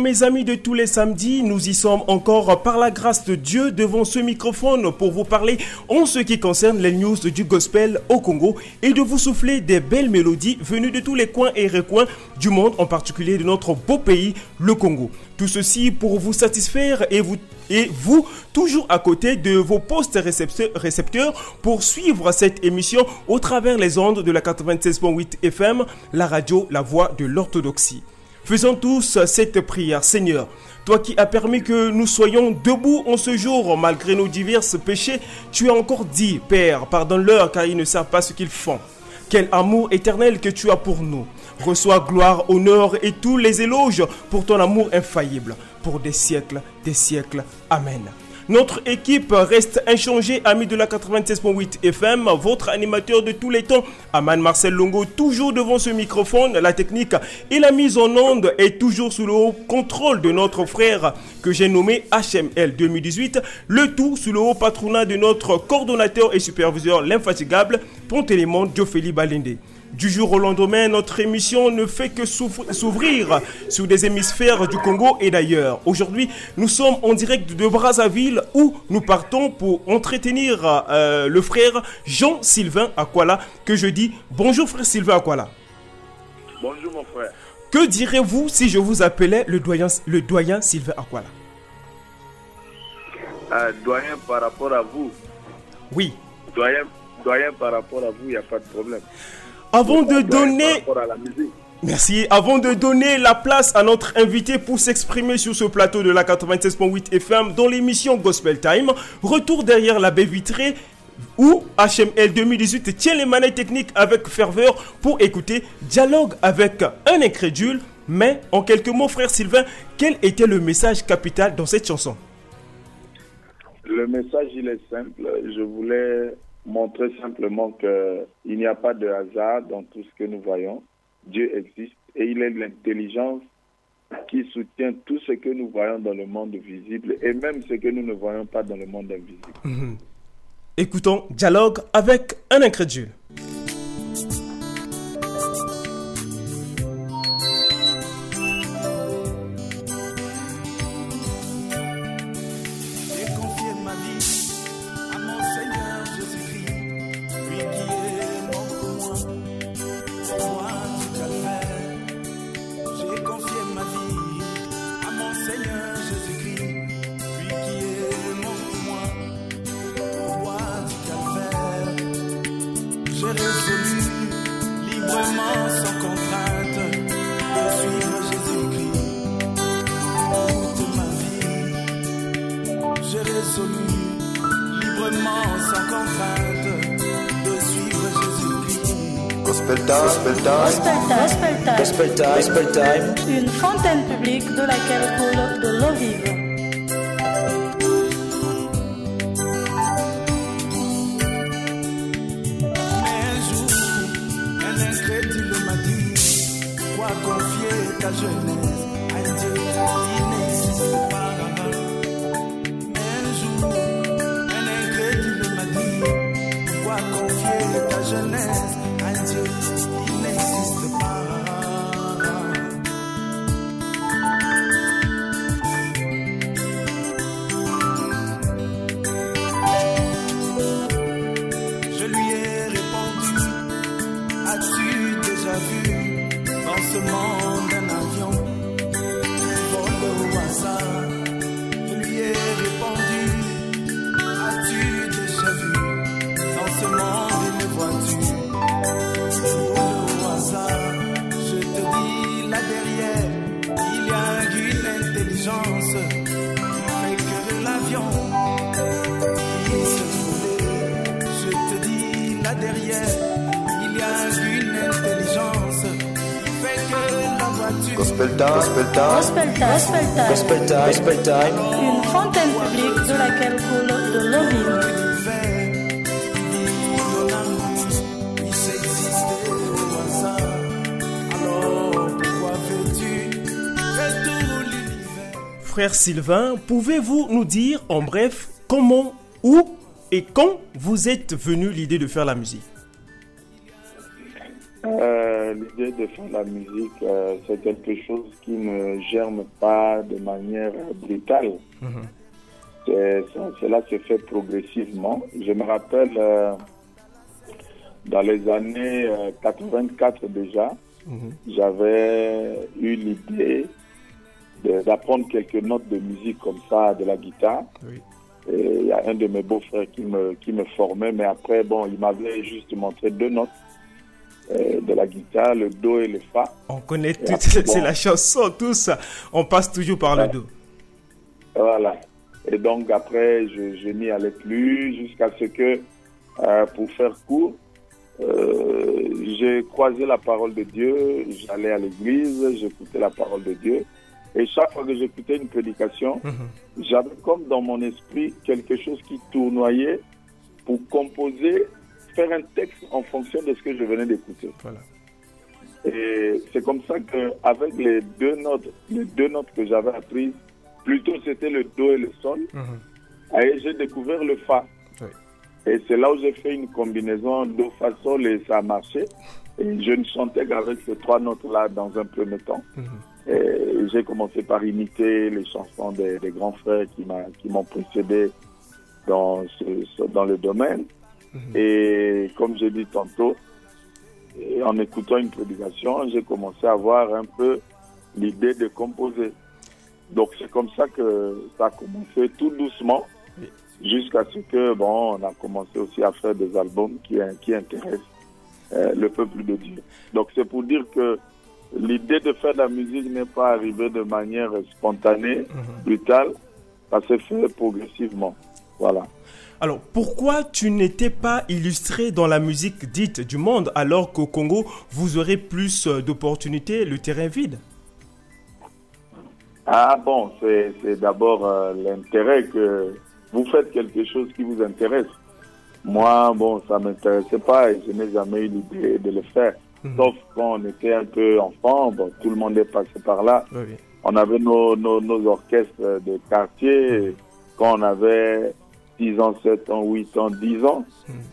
mes amis de tous les samedis, nous y sommes encore par la grâce de Dieu devant ce microphone pour vous parler en ce qui concerne les news du gospel au Congo et de vous souffler des belles mélodies venues de tous les coins et recoins du monde, en particulier de notre beau pays, le Congo. Tout ceci pour vous satisfaire et vous et vous toujours à côté de vos postes récepteurs pour suivre cette émission au travers les ondes de la 96.8 FM, la radio La Voix de l'Orthodoxie. Faisons tous cette prière. Seigneur, toi qui as permis que nous soyons debout en ce jour malgré nos divers péchés, tu as encore dit, Père, pardonne-leur car ils ne savent pas ce qu'ils font. Quel amour éternel que tu as pour nous. Reçois gloire, honneur et tous les éloges pour ton amour infaillible, pour des siècles, des siècles. Amen. Notre équipe reste inchangée, ami de la 96.8 FM, votre animateur de tous les temps, Aman Marcel Longo, toujours devant ce microphone, la technique et la mise en onde est toujours sous le haut contrôle de notre frère que j'ai nommé HML 2018, le tout sous le haut patronat de notre coordonnateur et superviseur l'infatigable Pont-Élément Diophélie Balindé. Du jour au lendemain, notre émission ne fait que s'ouvrir sur des hémisphères du Congo et d'ailleurs. Aujourd'hui, nous sommes en direct de Brazzaville où nous partons pour entretenir euh, le frère Jean-Sylvain Aquala, que je dis bonjour frère Sylvain Aquala. Bonjour mon frère. Que direz-vous si je vous appelais le doyen, le doyen Sylvain Aquala euh, Doyen par rapport à vous Oui. Doyen, doyen par rapport à vous, il n'y a pas de problème. Avant de donner... Merci. Avant de donner la place à notre invité pour s'exprimer sur ce plateau de la 96.8 FM dans l'émission Gospel Time, retour derrière la baie vitrée où HML 2018 tient les manettes techniques avec ferveur pour écouter Dialogue avec un incrédule. Mais en quelques mots, frère Sylvain, quel était le message capital dans cette chanson? Le message, il est simple. Je voulais montrer simplement qu'il n'y a pas de hasard dans tout ce que nous voyons. Dieu existe et il est l'intelligence qui soutient tout ce que nous voyons dans le monde visible et même ce que nous ne voyons pas dans le monde invisible. Mhm. Écoutons Dialogue avec un incrédule. Time, une fontaine publique de laquelle coule de l'eau vive. Frère Sylvain, pouvez-vous nous dire en bref comment, où et quand vous êtes venu l'idée de faire la musique? La musique, euh, c'est quelque chose qui ne germe pas de manière brutale. Ça- Cela se fait progressivement. Je me rappelle, euh, dans les années euh, 84 déjà, j'avais eu l'idée d'apprendre quelques notes de musique comme ça, de la guitare. Oui. Et il y a un de mes beaux-frères qui me, qui me formait, mais après, bon, il m'avait juste montré deux notes euh, de la guitare, le do et le fa. On connaît tout, c'est bon. la chanson, tout ça. On passe toujours par le dos. Voilà. Et donc après, je, je n'y allais plus jusqu'à ce que, euh, pour faire court, euh, j'ai croisé la parole de Dieu, j'allais à l'église, j'écoutais la parole de Dieu. Et chaque fois que j'écoutais une prédication, Mhm. j'avais comme dans mon esprit quelque chose qui tournoyait pour composer, faire un texte en fonction de ce que je venais d'écouter. Voilà. Et c'est comme ça que avec les deux notes, les deux notes que j'avais apprises, plutôt c'était le do et le sol, Mhm. et j'ai découvert le fa. Oui. Et c'est là où j'ai fait une combinaison do fa sol et ça a marché. Et je ne chantais qu'avec ces trois notes-là dans un premier temps. Mhm. Et j'ai commencé par imiter les chansons des, des grands frères qui m'ont précédé dans, ce, ce- dans le domaine. Et comme j'ai dit tantôt, en écoutant une prédication, j'ai commencé à avoir un peu l'idée de composer. Donc c'est comme ça que ça a commencé tout doucement, jusqu'à ce que bon, on a commencé aussi à faire des albums qui, qui intéressent euh, le peuple de Dieu. Donc c'est pour dire que l'idée de faire de la musique n'est pas arrivée de manière spontanée, brutale, ça s'est fait progressivement. Voilà. Alors, pourquoi tu n'étais pas illustré dans la musique dite du monde alors qu'au Congo, vous aurez plus euh, d'opportunités, le terrain vide? Ah bon, c'est d'abord euh, l'intérêt que vous faites quelque chose qui vous intéresse. Moi, bon, ça m'intéressait pas et je n'ai jamais eu l'idée de le faire. Sauf quand on était un peu enfant, bon, tout le monde est passé par là. Oui. On avait nos, nos, nos orchestres de quartier. Quand on avait 6 ans, 7 ans, 8 ans, 10 ans,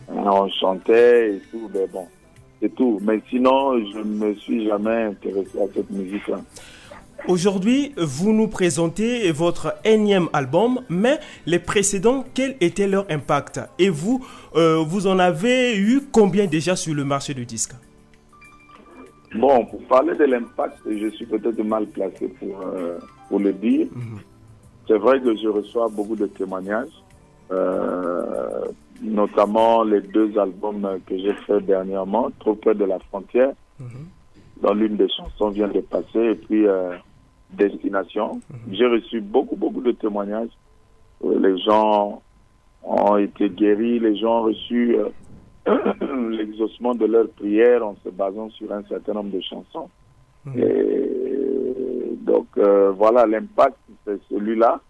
on chantait et tout. Mais bon, c'est tout. Mais sinon, je ne me suis jamais intéressé à cette musique-là. Aujourd'hui, vous nous présentez votre énième album, mais les précédents, quel était leur impact? Et vous, euh, vous en avez eu combien déjà sur le marché du disque? Bon, pour parler de l'impact, je suis peut-être mal placé pour, euh, pour le dire. C'est vrai que je reçois beaucoup de témoignages, euh, notamment les deux albums que j'ai fait dernièrement, Trop près de la frontière, dont l'une des chansons vient de passer, et puis euh, Destination. J'ai reçu beaucoup, beaucoup de témoignages. Euh, Les gens ont été guéris, les gens ont reçu euh, l'exaucement de leurs prières en se basant sur un certain nombre de chansons. Et donc euh, voilà, l'impact, c'est celui-là.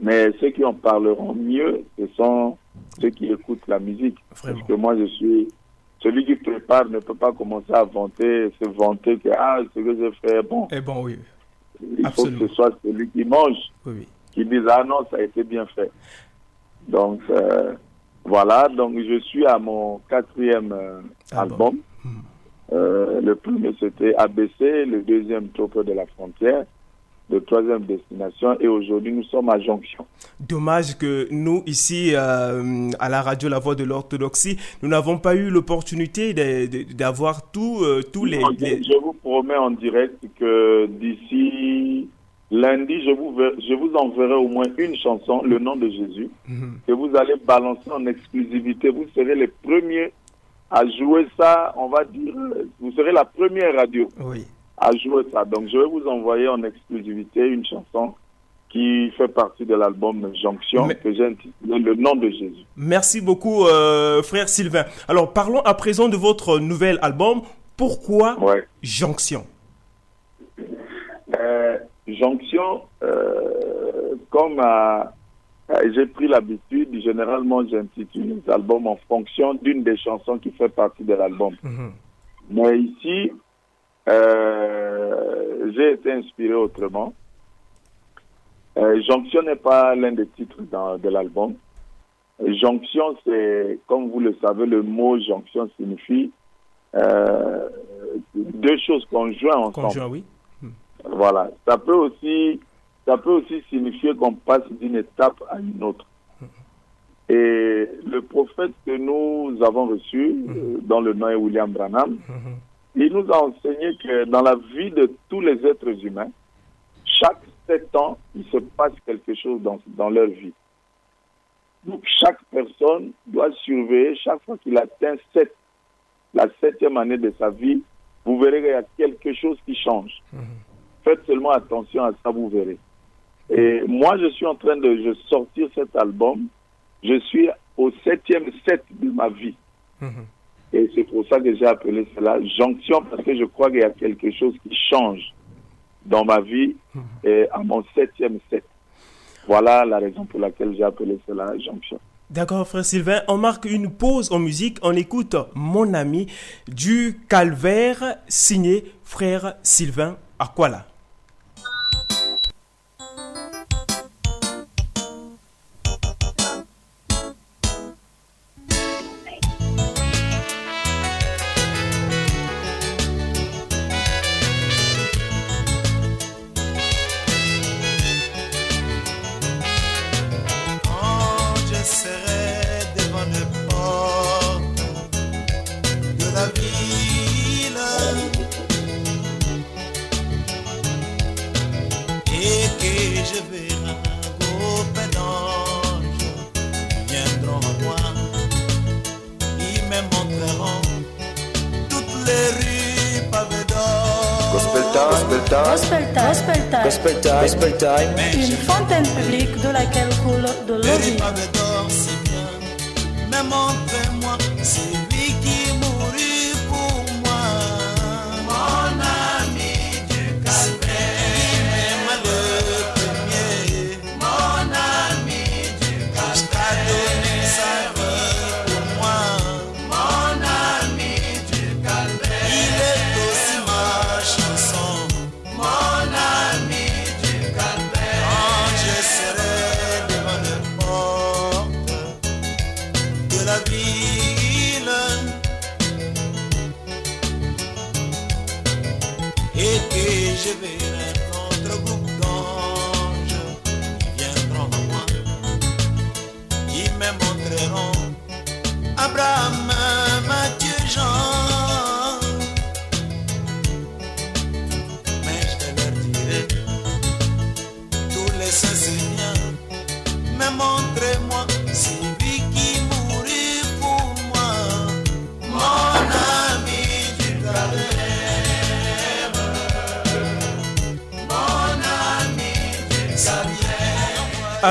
Mais ceux qui en parleront mieux, ce sont ceux qui écoutent la musique. Vraiment. Parce que moi, je suis celui qui prépare ne peut pas commencer à vanter, se vanter que ah, ce que j'ai fait, bon, Eh bon, oui, il faut que ce soit celui qui mange oui, oui. qui disent ah non ça a été bien fait donc euh, voilà donc je suis à mon quatrième euh, Album. album, Euh, le premier c'était ABC le deuxième Topo de la frontière le troisième destination et aujourd'hui nous sommes à Jonction Dommage que nous, ici, euh, à la radio La Voix de l'Orthodoxie, nous n'avons pas eu l'opportunité de- de- d'avoir tous euh, tous les... je, les- je vous promets en direct que d'ici lundi je vous ver- je vous enverrai au moins une chanson le nom de Jésus Mhm. que vous allez balancer en exclusivité. Vous serez les premiers à jouer ça, on va dire, vous serez la première radio Oui. À jouer ça. Donc je vais vous envoyer en exclusivité une chanson qui fait partie de l'album Jonction Mais- que j'ai intitulé Le nom de Jésus. Merci beaucoup, euh, frère Sylvain. Alors, parlons à présent de votre nouvel album. Pourquoi Ouais. Jonction? Euh, jonction, euh, comme j'ai pris l'habitude, généralement j'intitule les albums en fonction d'une des chansons qui fait partie de l'album. Mhm. Mais ici, euh, j'ai été inspiré autrement. Euh, Jonction n'est pas l'un des titres dans- de l'album. Jonction, c'est, comme vous le savez, le mot jonction signifie euh, deux choses conjointes ensemble. Conjoint, oui. Voilà. Ça peut aussi, ça peut aussi signifier qu'on passe d'une étape à une autre. Et le prophète que nous avons reçu, euh, dont le nom est William Branham. Il nous a enseigné que dans la vie de tous les êtres humains, chaque sept ans, il se passe quelque chose dans, dans leur vie. Donc chaque personne doit surveiller chaque fois qu'il atteint sept, la septième année de sa vie, vous verrez qu'il y a quelque chose qui change. Faites seulement attention à ça, vous verrez. Et moi, je suis en train de je sortir cet album. Je suis au septième set de ma vie. Mhm. Et c'est pour ça que j'ai appelé cela jonction, parce que je crois qu'il y a quelque chose qui change dans ma vie et à mon septième set. Voilà la raison pour laquelle j'ai appelé cela jonction. D'accord, frère Sylvain. On marque une pause en musique. On écoute Mon ami du calvaire signé frère Sylvain Aquala. Time,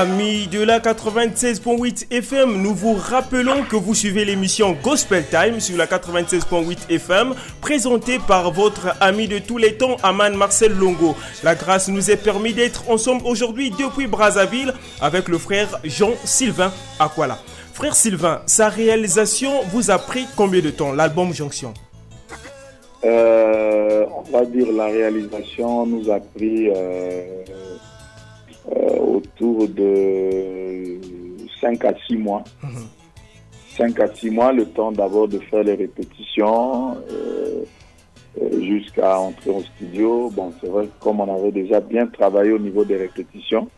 Amis de la 96.8 FM, nous vous rappelons que vous suivez l'émission Gospel Time sur la 96.8 FM, présentée par votre ami de tous les temps, Aman Marcel Longo. La grâce nous est permis d'être ensemble aujourd'hui depuis Brazzaville avec le frère Jean-Sylvain Aquala. Frère Sylvain, sa réalisation vous a pris combien de temps, l'album Jonction? Euh, on va dire la réalisation nous a pris euh, autour de 5 à 6 mois. 5 à 6 mois, le temps d'abord de faire les répétitions euh, euh, jusqu'à entrer au studio. Bon, c'est vrai que comme on avait déjà bien travaillé au niveau des répétitions,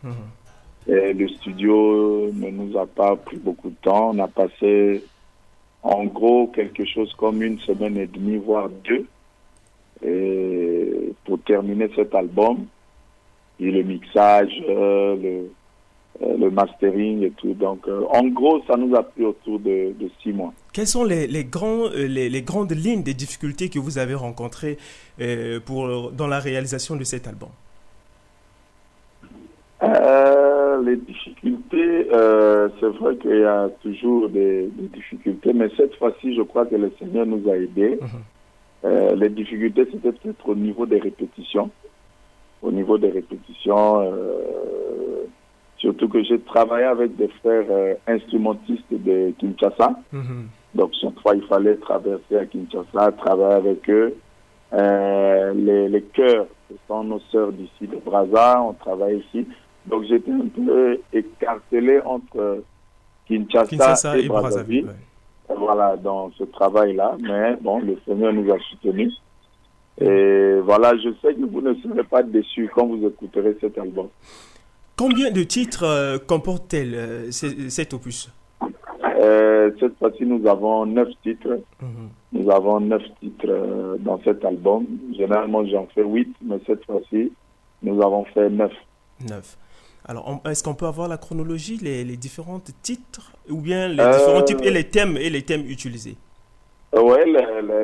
et le studio ne nous a pas pris beaucoup de temps. On a passé en gros quelque chose comme une semaine et demie, voire deux, et pour terminer cet album. Et le mixage, euh, le, euh, le mastering et tout. Donc, euh, en gros, ça nous a pris autour de, de six mois. Quelles sont les, les, grands, les, les grandes lignes des difficultés que vous avez rencontrées pour, dans la réalisation de cet album? Les difficultés, c'est vrai qu'il y a toujours des, des difficultés, mais cette fois-ci, je crois que le Seigneur nous a aidés. Euh, les difficultés, c'était peut-être au niveau des répétitions. Au niveau des répétitions. euh, surtout que j'ai travaillé avec des frères euh, instrumentistes de Kinshasa. Mhm. Donc, chaque fois, il fallait traverser à Kinshasa, travailler avec eux. Euh, les, les chœurs, ce sont nos sœurs d'ici de Brazza, on travaille ici. Donc, j'étais un peu écartelé entre Kinshasa, Kinshasa et, et Brazzaville. Brazzaville. ouais. Voilà, dans ce travail-là. Mais bon, le Seigneur nous a soutenus. Et voilà, je sais que vous ne serez pas déçus quand vous écouterez cet album. Combien de titres euh, comporte-t-elle, euh, ce- cet opus? Euh, cette fois-ci, nous avons neuf titres. Mhm. Nous avons neuf titres dans cet album. Généralement, j'en fais huit, mais cette fois-ci, nous avons fait neuf. Neuf. Alors, est-ce qu'on peut avoir la chronologie, les, les différents titres, ou bien les différents types et les thèmes et les thèmes utilisés? Oui,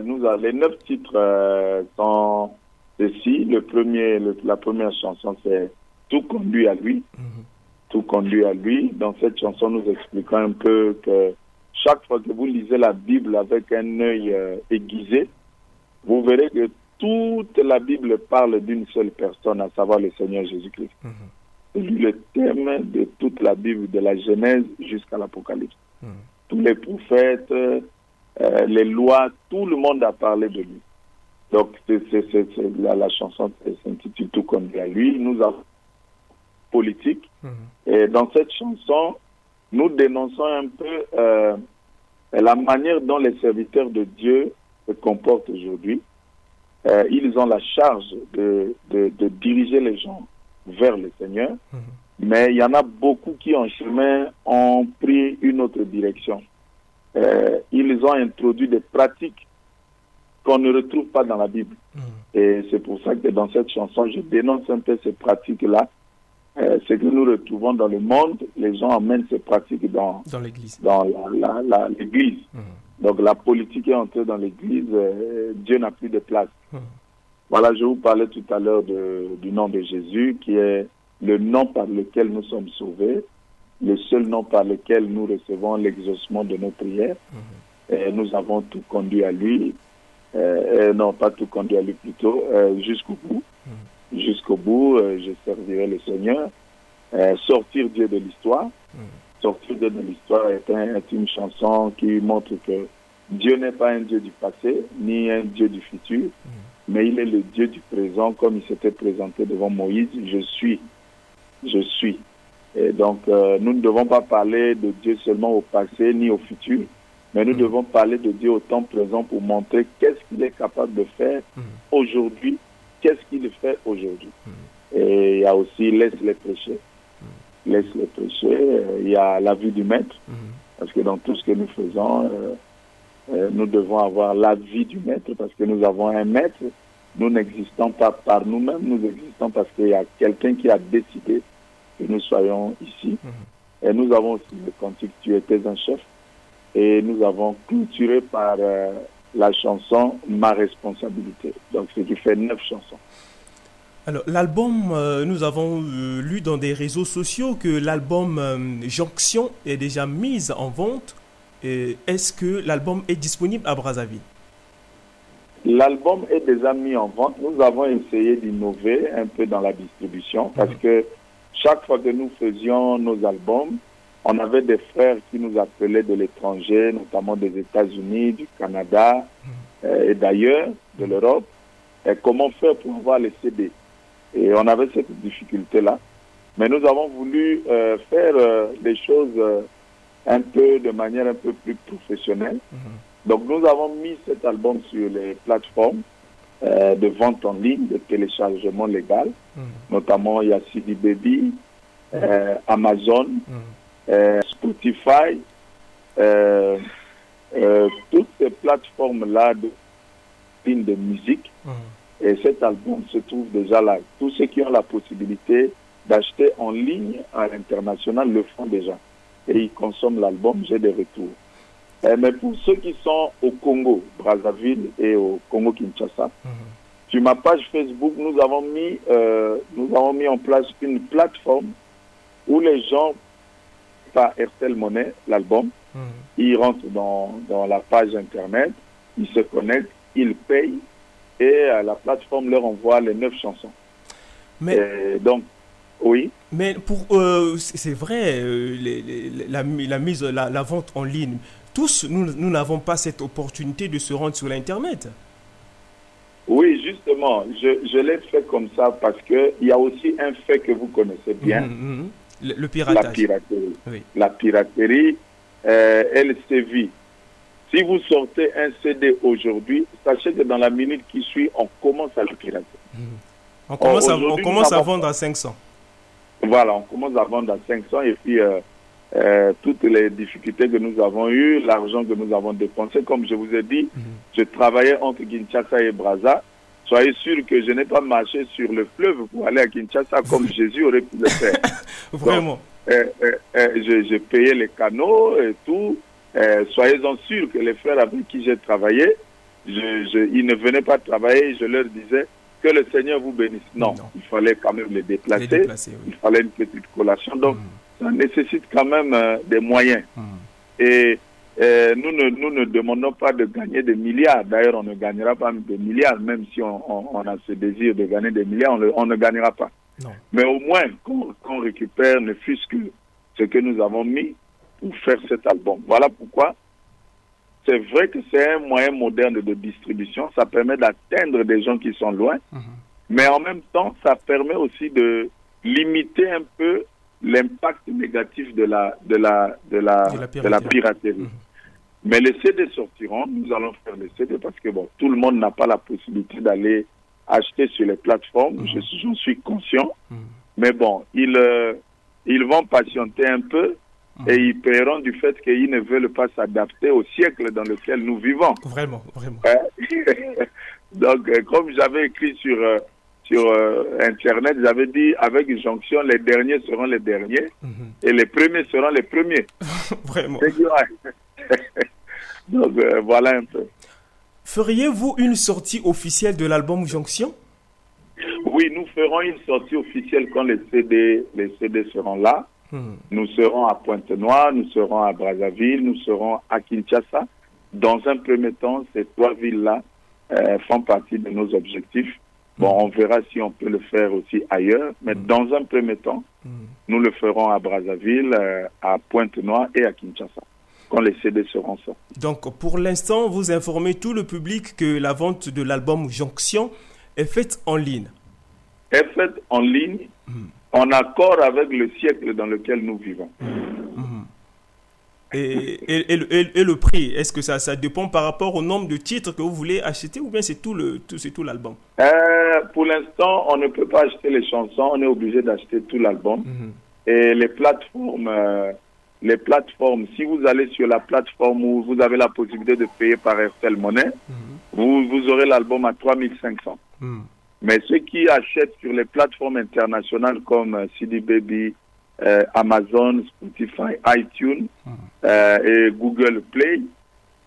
nous a- les neuf titres euh, sont ceci. Le premier, le- la première chanson, c'est Tout conduit à lui. Mhm. Tout conduit à lui. Dans cette chanson, nous expliquons un peu que chaque fois que vous lisez la Bible avec un œil euh, aiguisé, vous verrez que toute la Bible parle d'une seule personne, à savoir le Seigneur Jésus-Christ. Mhm. C'est lui le thème de toute la Bible, de la Genèse jusqu'à l'Apocalypse. Mhm. Tous les prophètes, euh, les lois, tout le monde a parlé de lui. Donc, c'est, c'est- c'est- c'est- la, la chanson s'intitule Tout comme à lui. Nous avons politique. Mhm. Et dans cette chanson, nous dénonçons un peu euh, la manière dont les serviteurs de Dieu se comportent aujourd'hui. Euh, ils ont la charge de, de, de diriger les gens vers le Seigneur, Mhm. mais il y en a beaucoup qui en chemin ont pris une autre direction. Euh, ils ont introduit des pratiques qu'on ne retrouve pas dans la Bible. Mhm. Et c'est pour ça que dans cette chanson, je dénonce un peu ces pratiques-là. Euh, ce que nous retrouvons dans le monde, les gens emmènent ces pratiques dans, Dans l'église. dans la- la- la- l'Église. Mhm. Donc la politique est entrée dans l'Église, euh, Dieu n'a plus de place. Mhm. Voilà, je vous parlais tout à l'heure de- du nom de Jésus, qui est le nom par lequel nous sommes sauvés, le seul nom par lequel nous recevons l'exaucement de nos prières. Et nous avons tout conduit à lui, euh, euh, non pas tout conduit à lui plutôt, euh, jusqu'au bout. Jusqu'au bout, euh, je servirai le Seigneur. Euh, sortir Dieu de l'histoire. Sortir Dieu de l'histoire est, un- est une chanson qui montre que Dieu n'est pas un Dieu du passé, ni un Dieu du futur, mais il est le Dieu du présent, comme il s'était présenté devant Moïse. Je suis, je suis. Et donc, euh, nous ne devons pas parler de Dieu seulement au passé ni au futur, mais nous devons parler de Dieu au temps présent pour montrer qu'est-ce qu'il est capable de faire aujourd'hui, qu'est-ce qu'il fait aujourd'hui. Et il y a aussi laisse-les prêcher. Laisse-les prêcher. Euh, Il y a la vie du maître, parce que dans tout ce que nous faisons, euh, euh, nous devons avoir la vie du maître, parce que nous avons un maître. Nous n'existons pas par nous-mêmes, nous existons parce qu'il y a quelqu'un qui a décidé que nous soyons ici. Et nous avons aussi le cantique Tu étais un chef. Et nous avons clôturé par euh, la chanson Ma responsabilité. Donc, ce qui fait neuf chansons. Alors, l'album, euh, nous avons euh, lu dans des réseaux sociaux que l'album Jonction est déjà mis en vente. Est-ce que l'album est disponible à Brazzaville? L'album est déjà mis en vente. Nous avons essayé d'innover un peu dans la distribution parce que chaque fois que nous faisions nos albums, on avait des frères qui nous appelaient de l'étranger, notamment des États-Unis, du Canada euh, et d'ailleurs, de l'Europe. Comment faire pour avoir les CD Et on avait cette difficulté-là. Mais nous avons voulu euh, faire euh, des choses euh, un peu de manière un peu plus professionnelle. Donc nous avons mis cet album sur les plateformes euh, de vente en ligne, de téléchargement légal. Notamment, il y a CD Baby, euh, Amazon, Spotify, euh, euh, toutes ces plateformes-là de, de musique. Et cet album se trouve déjà là. Tous ceux qui ont la possibilité d'acheter en ligne à l'international le font déjà. Et ils consomment l'album, j'ai des retours. Euh, mais pour ceux qui sont au Congo, Brazzaville et au Congo-Kinshasa, sur ma page Facebook, nous avons mis, euh, nous avons mis en place une plateforme où les gens, par RTL Monnaie, l'album, ils rentrent dans, dans la page Internet, ils se connectent, ils payent et euh, la plateforme leur envoie les neuf chansons. Mais, Et donc, oui. mais pour, euh, c'est c'est vrai, euh, les- les- la, la mise, la, la vente en ligne, tous, nous nous n'avons pas cette opportunité de se rendre sur l'Internet. Oui, justement, je, je l'ai fait comme ça parce qu'il y a aussi un fait que vous connaissez bien, Mhm, mhm. Le, le la piratage. piraterie. Oui. La piraterie, euh, elle sévit. Si vous sortez un CD aujourd'hui, sachez que dans la minute qui suit, on commence à le pirater. On commence, à, on commence à vendre à 500. Voilà, on commence à vendre à 500 et puis euh, euh, toutes les difficultés que nous avons eues, l'argent que nous avons dépensé, comme je vous ai dit, je travaillais entre Kinshasa et Brazza. Soyez sûr que je n'ai pas marché sur le fleuve pour aller à Kinshasa comme Jésus aurait pu le faire. Vraiment. Euh, euh, euh, je, je payais les canaux et tout. Soyez-en sûrs que les frères avec qui j'ai travaillé, je, je- ils ne venaient pas travailler. Je leur disais que le Seigneur vous bénisse. Non, Non. il fallait quand même les déplacer. Les déplacer, oui. Il fallait une petite collation. Donc, ça nécessite quand même euh, des moyens. Mhm. Et euh, nous, ne, nous ne demandons pas de gagner des milliards. D'ailleurs, on ne gagnera pas des milliards, même si on, on- on a ce désir de gagner des milliards, on, le- on ne gagnera pas. Non. Mais au moins qu'on récupère ne fût-ce que ce que nous avons mis pour faire cet album. Voilà pourquoi c'est vrai que c'est un moyen moderne de distribution. Ça permet d'atteindre des gens qui sont loin. Mhm. Mais en même temps, ça permet aussi de limiter un peu l'impact négatif de la, de la, de la, De la de la piraterie. Mhm. Mais les CD sortiront, nous allons faire les CD parce que bon, tout le monde n'a pas la possibilité d'aller acheter sur les plateformes, je suis- j'en suis conscient. Mhm. Mais bon, ils, euh, ils vont patienter un peu et ils paieront du fait qu'ils ne veulent pas s'adapter au siècle dans lequel nous vivons. Vraiment, vraiment. Hein? Donc, euh, comme j'avais écrit sur, euh, sur euh, Internet, j'avais dit avec une jonction, les derniers seront les derniers Mhm. et les premiers seront les premiers. Vraiment. Donc, euh, voilà un peu. Feriez-vous une sortie officielle de l'album Jonction? Oui, nous ferons une sortie officielle quand les CD, les CD seront là. Mhm. Nous serons à Pointe-Noire, nous serons à Brazzaville, nous serons à Kinshasa. Dans un premier temps, ces trois villes-là euh, font partie de nos objectifs. Bon, on verra si on peut le faire aussi ailleurs, mais dans un premier temps, nous le ferons à Brazzaville, euh, à Pointe-Noire et à Kinshasa, quand les CD seront sortis. Donc, pour l'instant, vous informez tout le public que la vente de l'album Jonction est faite en ligne. Est faite en ligne, en accord avec le siècle dans lequel nous vivons. Et, et- et le- et- et le prix, est-ce que ça, ça dépend par rapport au nombre de titres que vous voulez acheter ou bien c'est tout le tout, c'est tout l'album? Euh, pour l'instant, on ne peut pas acheter les chansons, on est obligé d'acheter tout l'album. Et les plateformes, euh, les plateformes, si vous allez sur la plateforme où vous avez la possibilité de payer par RTL Monnaie, vous, vous aurez l'album à 3500. Mhm. Mais ceux qui achètent sur les plateformes internationales comme euh, CD Baby, euh, Amazon, Spotify, iTunes euh, et Google Play,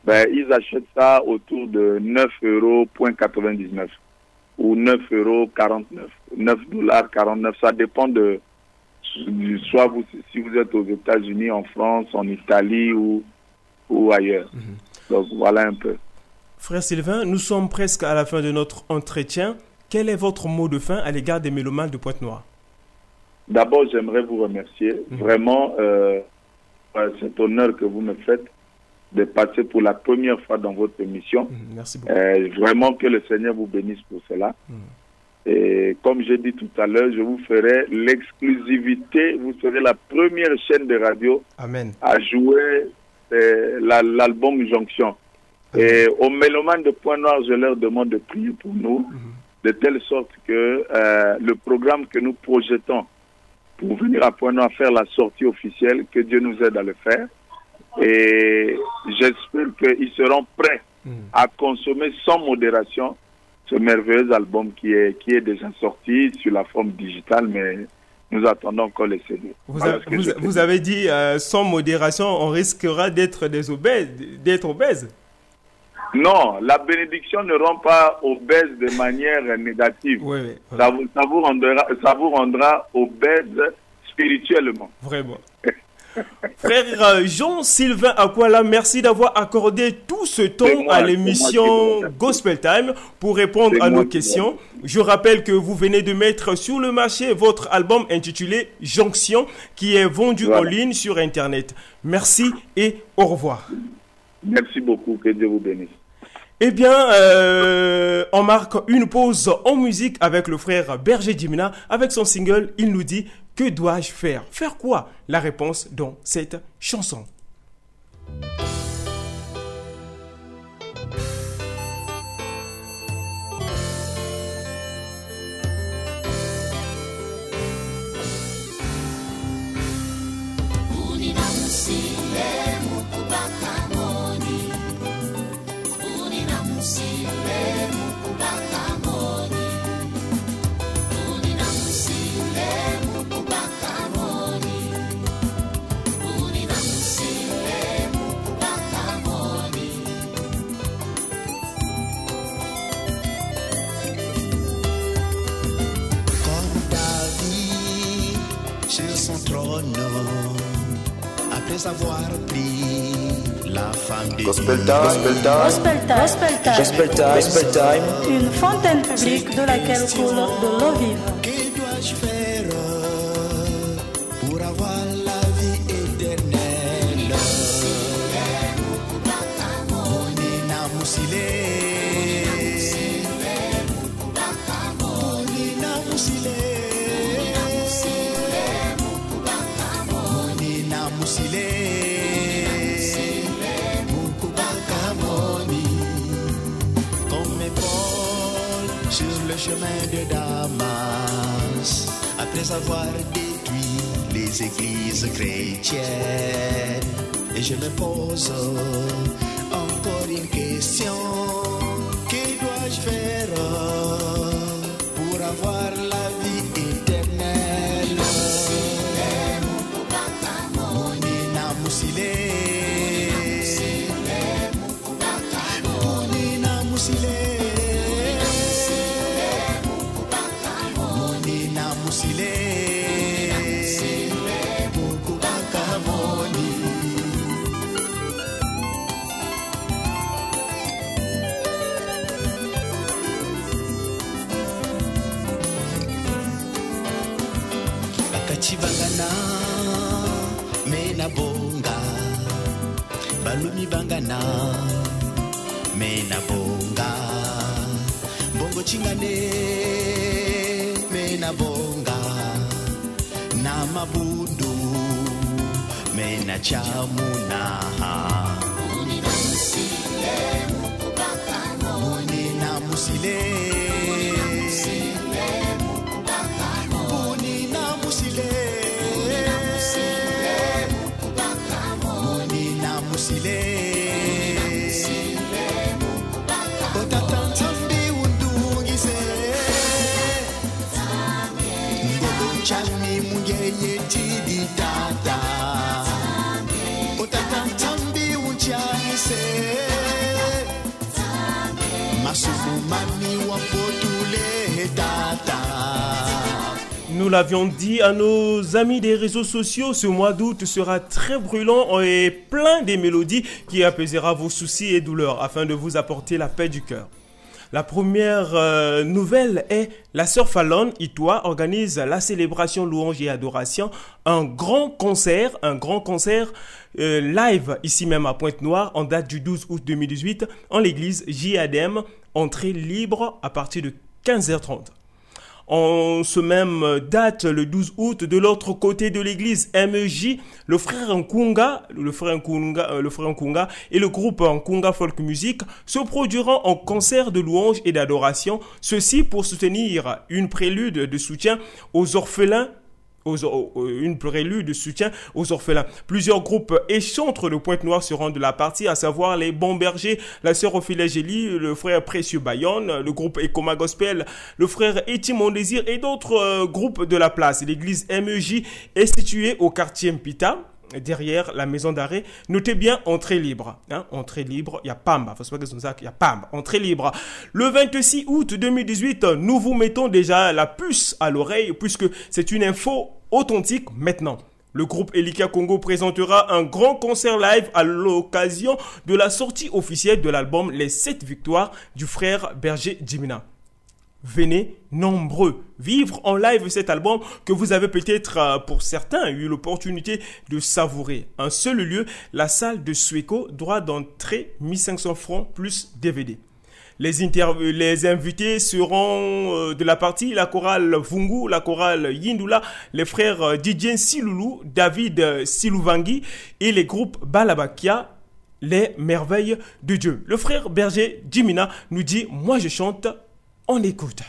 ben, ils achètent ça autour de 9 euros ou 9 euros 49, 9 dollars 49. Ça dépend de soit vous si vous êtes aux États-Unis, en France, en Italie ou ou ailleurs. Donc voilà un peu. Frère Sylvain, nous sommes presque à la fin de notre entretien. Quel est votre mot de fin à l'égard des mélomanes de Pointe-Noire? D'abord, j'aimerais vous remercier. Vraiment, euh, euh, cet honneur que vous me faites de passer pour la première fois dans votre émission. Mhm, Merci beaucoup. Euh, vraiment que le Seigneur vous bénisse pour cela. Et comme j'ai dit tout à l'heure, je vous ferai l'exclusivité. Vous serez la première chaîne de radio Amen. à jouer euh, la- l'album Jonction. Et aux mélomanes de Point Noir, je leur demande de prier pour nous, de telle sorte que euh, le programme que nous projetons pour venir à Point Noir faire la sortie officielle, que Dieu nous aide à le faire. Et j'espère qu'ils seront prêts à consommer sans modération ce merveilleux album qui est, qui est déjà sorti sur la forme digitale, mais nous attendons encore les CD. Vous, Voilà avez dit euh, sans modération, on risquera d'être des obèses, d'être obèses. Non, la bénédiction ne rend pas obèse de manière négative. Oui, oui, Ça, vous, ça, vous rendra, ça vous rendra obèse spirituellement. vraiment. Frère euh, Jean-Sylvain Aquala, merci d'avoir accordé tout ce temps moi, à l'émission. Gospel Time pour répondre à nos questions. Je rappelle que vous venez de mettre sur le marché votre album intitulé Jonction qui est vendu Voilà. en ligne sur Internet. Merci et au revoir. Merci beaucoup. Que Dieu vous bénisse. Eh bien, euh, on marque une pause en musique avec le frère Berger Dimina. Avec son single, il nous dit Que dois-je faire? Faire quoi? La réponse dans cette chanson. Après avoir pris la de Gospel time, gospel time, Gospel Time. Gospel Time. gospel time, gospel time. Une fontaine publique de laquelle coule de l'eau vive. Moussile. Mukubakamoni. Comme Paul sur le chemin de Damas, après avoir détruit les églises chrétiennes. Et je me pose encore une question. Que dois-je faire? banibangana me na bonga bongo chingane. Me na bonga na mabundu me na chamuna muni na musile. L'avions dit à nos amis des réseaux sociaux, ce mois d'août sera très brûlant et plein des mélodies qui apaisera vos soucis et douleurs afin de vous apporter la paix du cœur. La première euh, nouvelle est la sœur Fallon Itoa organise la célébration louange et adoration, un grand concert, un grand concert euh, live ici même à Pointe-Noire en date du 12 août 2018 en l'église JADM, entrée libre à partir de 15h30. En ce même date, le 12 août, de l'autre côté de l'église MEJ, le frère Nkunga, le frère Nkunga, euh, le frère Nkunga et le groupe Nkunga Folk Music se produiront en concert de louange et d'adoration, ceci pour soutenir une prélude de soutien aux orphelins aux, aux- une prélude de soutien aux orphelins. Plusieurs groupes et chantres de Pointe-Noire seront de la partie, à savoir les Bons Bergers, la sœur Ophélie Gély, le frère Précieux Bayonne, le groupe Ecoma Gospel, le frère Eti Mon Désir et d'autres euh, groupes de la place. L'église MEJ est située au quartier Mpita derrière la maison d'arrêt. Notez bien entrée libre. Hein, entrée libre, il y a pas que il y a. Entrée libre. Le 26 août 2018, nous vous mettons déjà la puce à l'oreille puisque c'est une info authentique maintenant. Le groupe Elika Congo présentera un grand concert live à l'occasion de la sortie officielle de l'album Les 7 victoires du frère Berger Jimina. Venez nombreux vivre en live cet album que vous avez peut-être euh, pour certains eu l'opportunité de savourer. Un seul lieu, la salle de Sueco, droit d'entrée 1500 francs plus DVD. Les, les invités seront euh, de la partie la chorale Vungu, la chorale Yindula, les frères euh, Didien Siloulou, David Silouvangi et les groupes Balabakia, les merveilles de Dieu. Le frère berger Jimina nous dit Moi je chante, on écoute.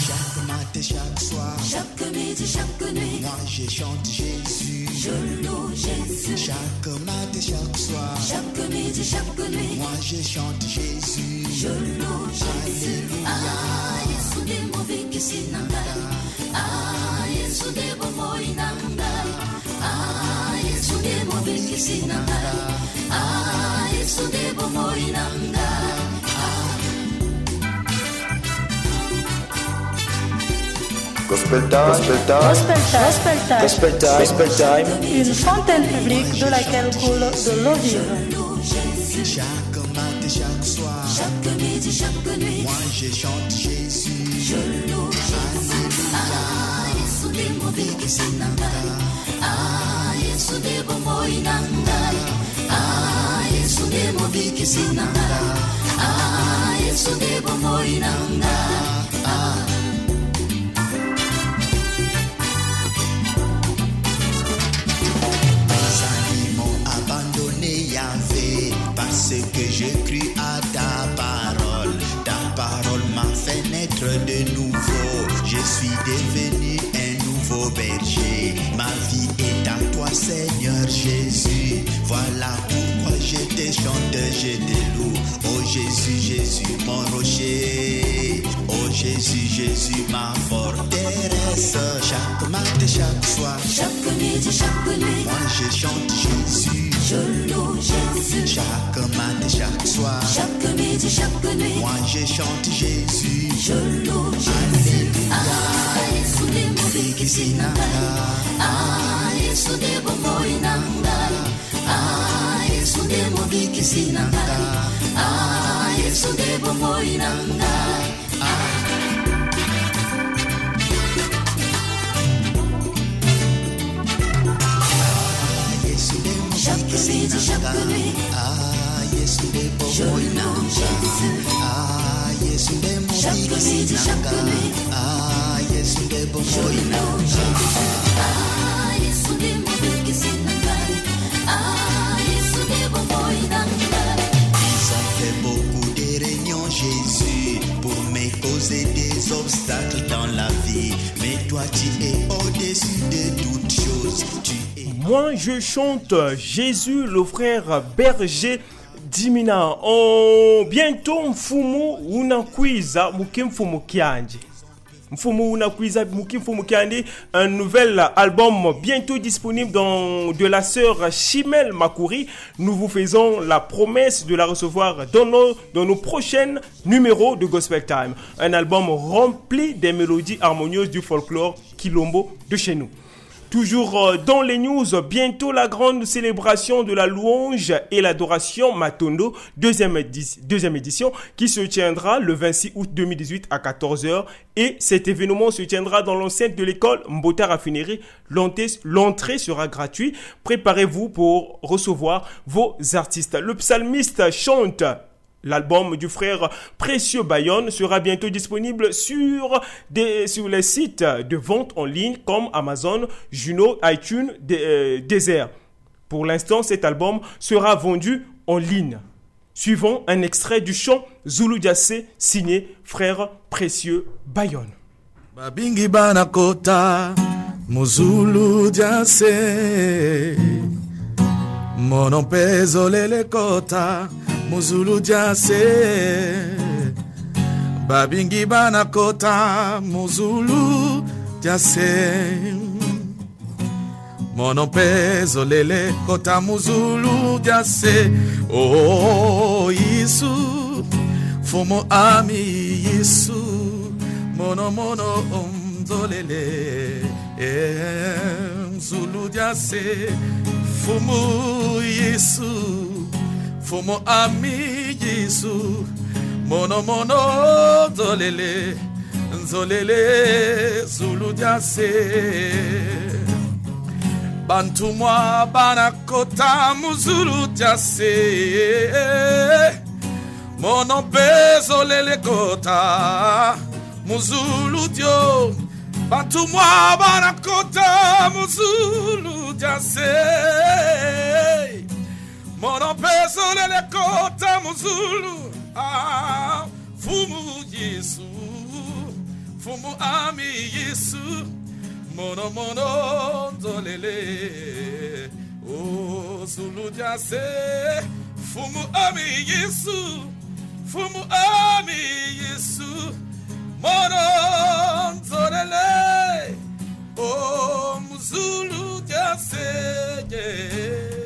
Chaque matin, chaque soir, Chaque midi, chaque nuit, moi je chante Jésus. Je loue Jésus. Chaque matin, chaque soir, Chaque midi, chaque nuit, moi je chante Jésus. je loue Jésus. Ah, Yesu de moviki sinanga. Ah, Yesu de bomoi nanga. Ah, Yesu de moviki sinanga. Ah, Yesu de bomoi. Gospel time, gospel time, Gospel Time. Gospel Time. gospel time, gospel time. Une fontaine publique de laquelle coule de l'eau vive. Chaque matin, chaque soir, Chaque midi, chaque nuit, moi je chante Jésus. je loue Jésus. Ah, Yesu de moviki sinanga. Ah, Yesu de bomoi nanga. Ah, Yesu. Ah, Yesu de bomoi nanga. Mes parce que je cru à ta parole. Ta parole m'a fait naître de nouveau. Je suis devenu un nouveau berger. Ma vie est à toi, Seigneur Jésus. Voilà pourquoi je te chante, je te loue. Oh Jésus, Jésus, mon rocher. Oh Jésus, Jésus, ma forteresse. Chaque matin, chaque soir, Chaque midi, chaque nuit, moi je chante Jésus. Jésus. Chaque matin, chaque soir, Chaque midi, chaque nuit, moi je chante Jésus. je loue Jésus. Sinanga. Ah, Yesu de bomoi nanga. Ah, Yesu de. Ah, Yesu de Ah. Ah, Yesu de Chaque midi, chaque nuit, Ah. Ah, moviki sinanga. Ah. Ils ont fait beaucoup de réunions, Jésus, pour me causer des obstacles dans la Moi je chante Jésus, le frère berger Dimina. On... Bientôt mfumu unakwiza mukimfumu kyanje. Mfumu unakwiza un nouvel album bientôt disponible dans de la sœur Chimel Makouri. Nous vous faisons la promesse de la recevoir dans nos, dans nos prochains numéros de Gospel Time. Un album rempli des mélodies harmonieuses du folklore De chez nous. Toujours euh, dans les news, bientôt la grande célébration de la louange et l'adoration Matondo, deuxième, édi- deuxième édition, qui se tiendra le 26 août 2018 à 14h. Et cet événement se tiendra dans l'enceinte de l'école Mbota Raffinerie. L'entrée sera gratuite. Préparez-vous pour recevoir vos artistes. Le psalmiste chante L'album du frère Précieux Bayonne sera bientôt disponible sur, les sites de vente en ligne comme Amazon, Juno, iTunes, euh, Deezer. Pour l'instant, cet album sera vendu en ligne. Suivons un extrait du chant Zulu signé Frère Précieux Bayonne. Muzulu jase. Babingi banakota muzulu jase. Mono mpezo lele kota muzulu jase. Oh yesu fumo ami yesu. Mono mono omzolele eh, mzulu jase. Fumu yesu fumo ami yesu mono mono zolele nzolele zulu jase. Bantu mwa banakota muzulu jase. Mono peso lele kota muzulu dio. Bantu mwa banakota muzulu jase mono peso lele kota muzulu ah, fumu yesu fumu ami yesu mono mono nzolele o zulu jase fumu ami yesu fumu ami yesu mono nzolele o mzulu jase yeah.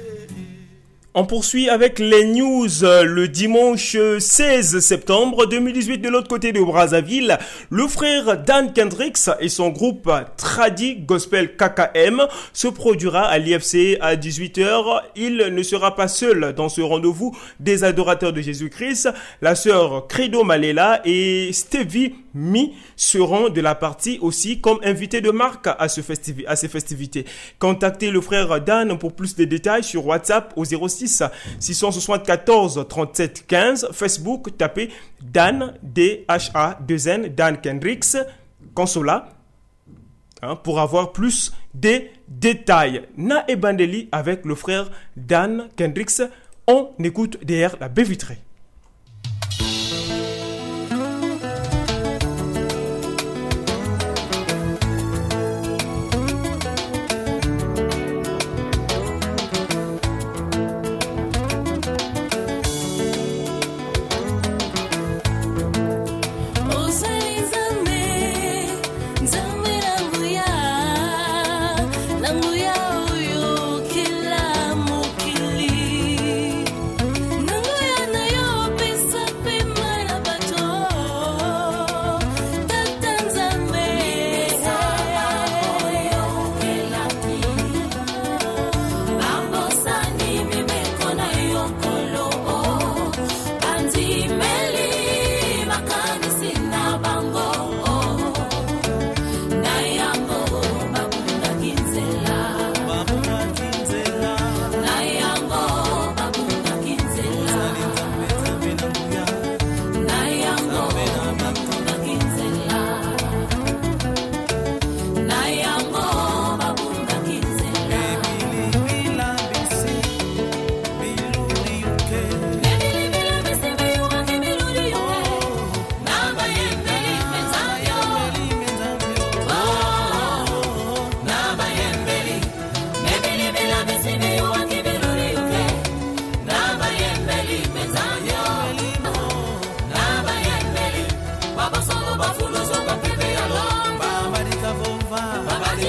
On poursuit avec les news le dimanche 16 septembre 2018 de l'autre côté de Brazzaville. Le frère Dan Kendricks et son groupe Tradi Gospel KKM se produira à l'IFC à 18h. Il ne sera pas seul dans ce rendez-vous des adorateurs de Jésus-Christ. La sœur Credo Malela et Stevie Mi seront de la partie aussi comme invités de marque à, ces festivités. Contactez le frère Dan pour plus de détails sur WhatsApp au 06 674 37 15. Facebook, tapez Dan, D-H-A-2-N, Dan Kendricks, Consola, hein, pour avoir plus de détails. Na et Bandeli avec le frère Dan Kendricks. On écoute derrière la baie vitrée.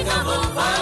Jingle Ball.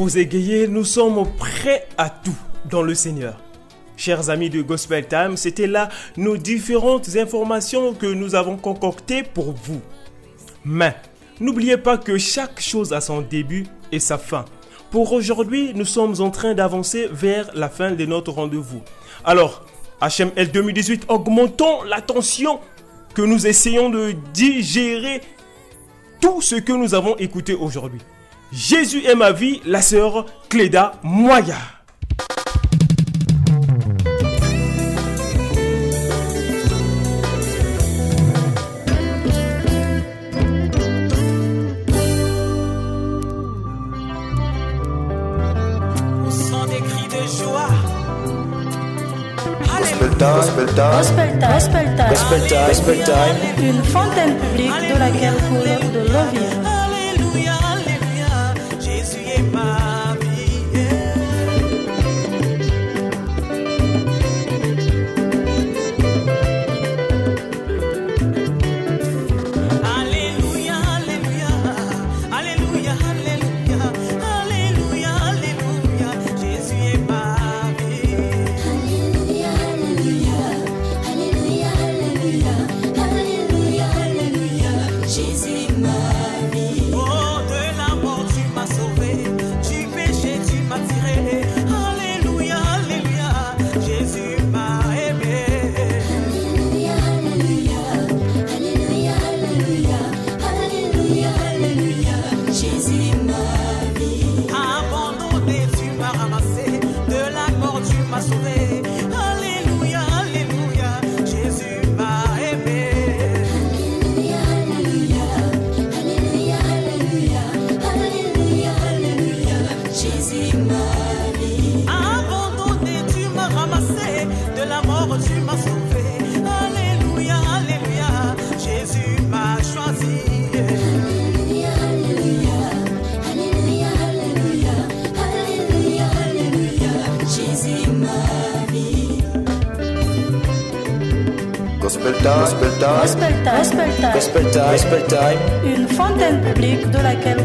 vous égayer, nous sommes prêts à tout dans le Seigneur. Chers amis de Gospel Time, c'était là nos différentes informations que nous avons concoctées pour vous. Mais n'oubliez pas que chaque chose a son début et sa fin. Pour aujourd'hui, nous sommes en train d'avancer vers la fin de notre rendez-vous. Alors, HML 2018, augmentons l'attention que nous essayons de digérer tout ce que nous avons écouté aujourd'hui. Jésus est ma vie, la sœur Cléda Moya. Gospel time. Gospel time. Gospel time. Gospel time. Une fontaine publique de laquelle coule de l'eau de laquelle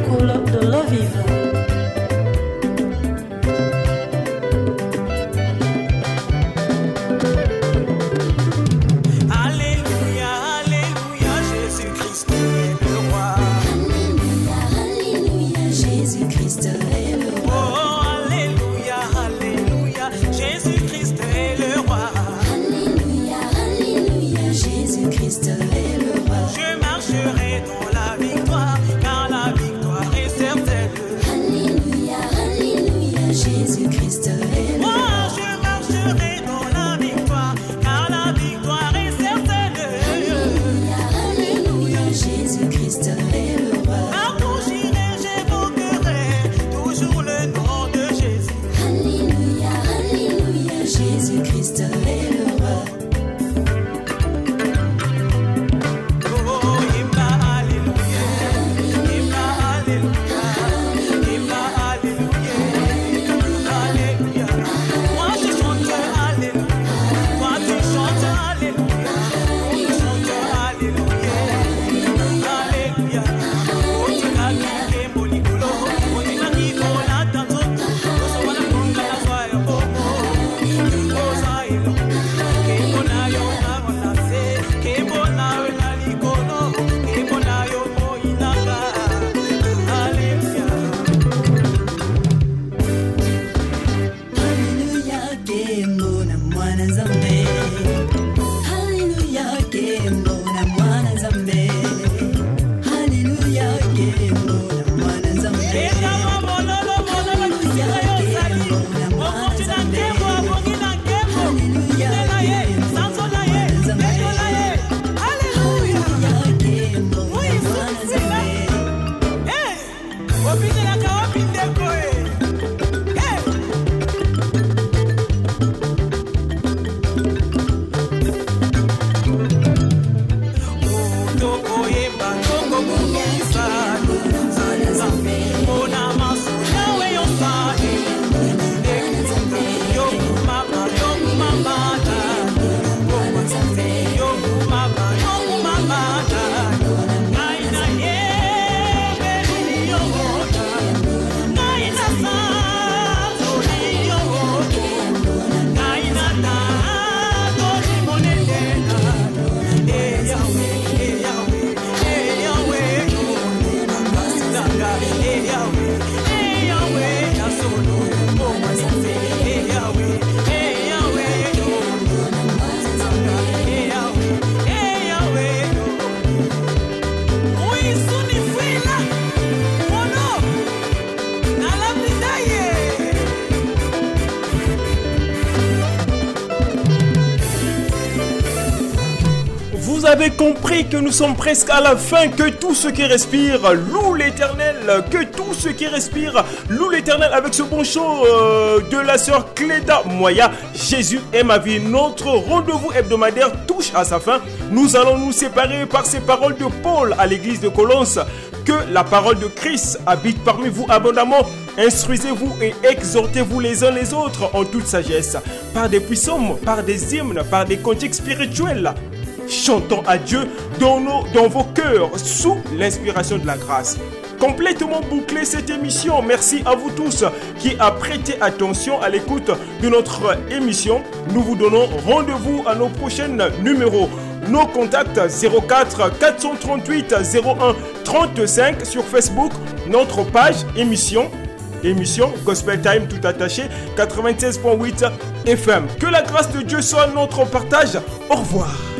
que nous sommes presque à la fin, que tout ce qui respire loue l'éternel, que tout ce qui respire loue l'éternel avec ce bon show euh, de la sœur Cléda Moya. Jésus est ma vie. Notre rendez-vous hebdomadaire touche à sa fin. Nous allons nous séparer par ces paroles de Paul à l'église de Colosses. Que la parole de Christ habite parmi vous abondamment. Instruisez-vous et exhortez-vous les uns les autres en toute sagesse, par des puissants, par des hymnes, par des cantiques spirituels chantons à Dieu dans, nos, dans vos cœurs sous l'inspiration de la grâce. Complètement bouclé cette émission. Merci à vous tous qui a prêté attention à l'écoute de notre émission. Nous vous donnons rendez-vous à nos prochains numéros. Nos contacts 04 438 01 35 sur Facebook, notre page émission émission Gospel Time tout attaché 96.8 FM. Que la grâce de Dieu soit notre partage. Au revoir.